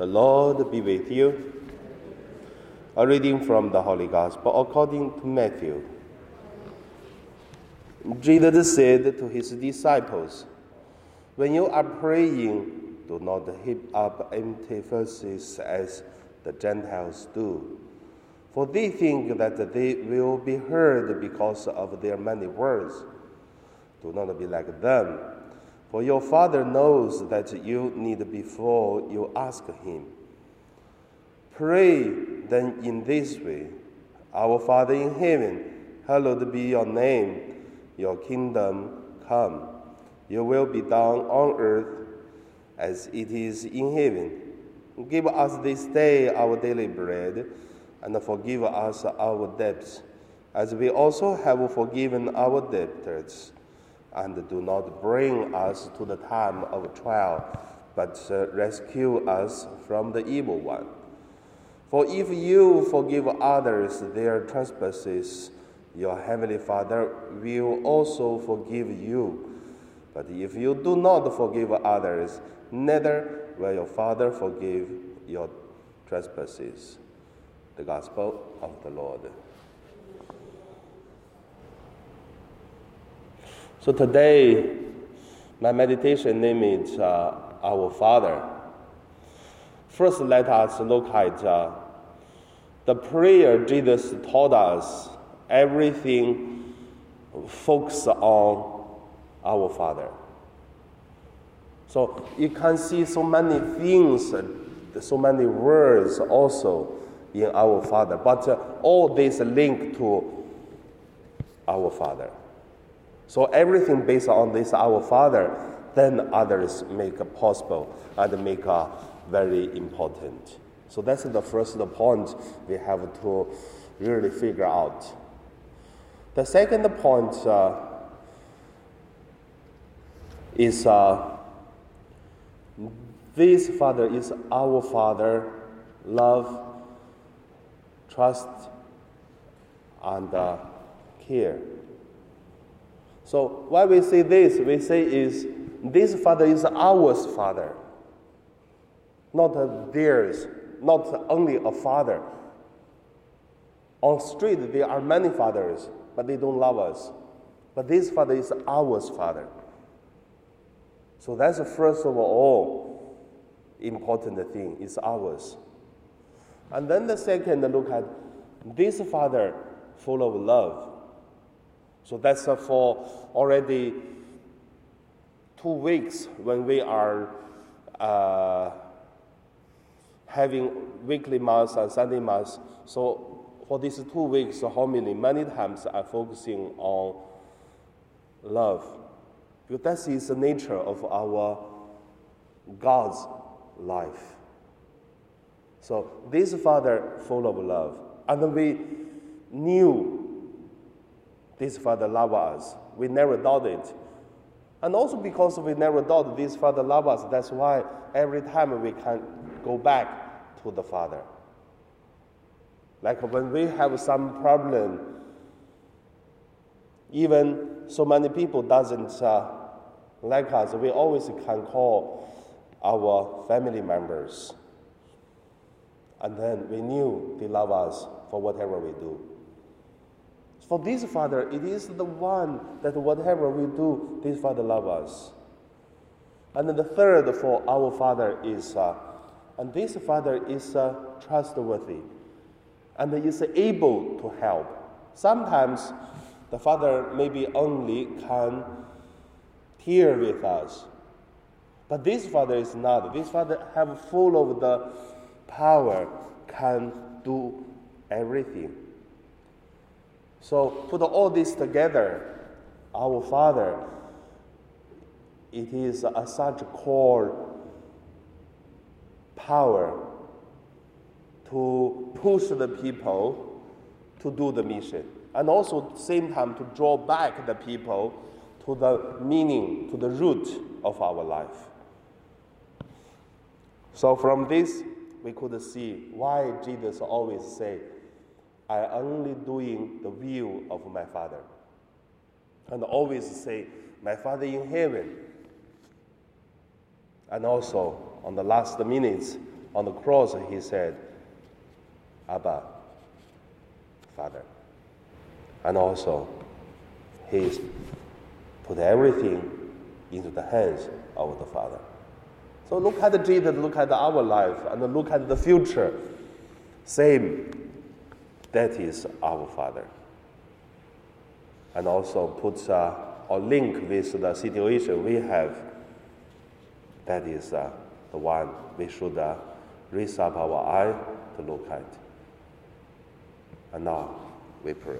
The Lord be with you. A reading from the Holy Gospel according to Matthew. Jesus said to his disciples, When you are praying, do not heap up empty phrases as the Gentiles do. For they think that they will be heard because of their many words. Do not be like them, for your Father knows that you need before you ask Him. Pray then in this way Our Father in heaven, hallowed be your name, your kingdom come. Your will be done on earth as it is in heaven. Give us this day our daily bread, and forgive us our debts, as we also have forgiven our debtors. And do not bring us to the time of trial, but rescue us from the evil one. For if you forgive others their trespasses, your heavenly Father will also forgive you. But if you do not forgive others, neither will your Father forgive your trespasses. The Gospel of the Lord. So today, my meditation name is uh, Our Father. First, let us look at uh, the prayer Jesus taught us. Everything focus on our Father. So you can see so many things, so many words also in our Father, but uh, all this link to our Father. So everything based on this our Father, then others make possible and make very important. So that's the first point we have to really figure out. The second point uh, is uh, this Father is our Father, love, trust, and uh, care. So when we say this, we say is this Father is ours Father, not theirs, not only a father. On street there are many fathers, but they don't love us. But this Father is ours Father. So that's the first of all important thing is ours. And then the second look at this Father full of love. So that's for already two weeks when we are uh, having weekly mass and Sunday mass. So for these two weeks, homily many many times are focusing on love. Because that is the nature of our God's life. So this Father full of love. And we knew this Father loved us. We never doubt it. And also because we never doubt this Father loved us, that's why every time we can go back to the Father. Like when we have some problem, even so many people doesn't uh, like us, we always can call our family members. And then we knew they love us for whatever we do. For this Father, it is the one that whatever we do, this Father loves us. And then the third for our Father is, uh, and this Father is uh, trustworthy and is able to help. Sometimes the Father maybe only can hear with us. But this Father is not. This Father have full of the power, can do everything. So put all this together, our Father, it is a such core power to push the people to do the mission and also at the same time to draw back the people to the meaning, to the root of our life. So from this, we could see why Jesus always say, I only doing the will of my Father. And always say, my Father in heaven. And also, on the last minutes, on the cross, he said, Abba, Father. And also, he put everything into the hands of the Father. So look at Jesus, look at our life, and look at the future. Same. That is our Father. And also puts or link with the situation we have. That is uh, the one we should uh, raise up our eye to look at. And now we pray.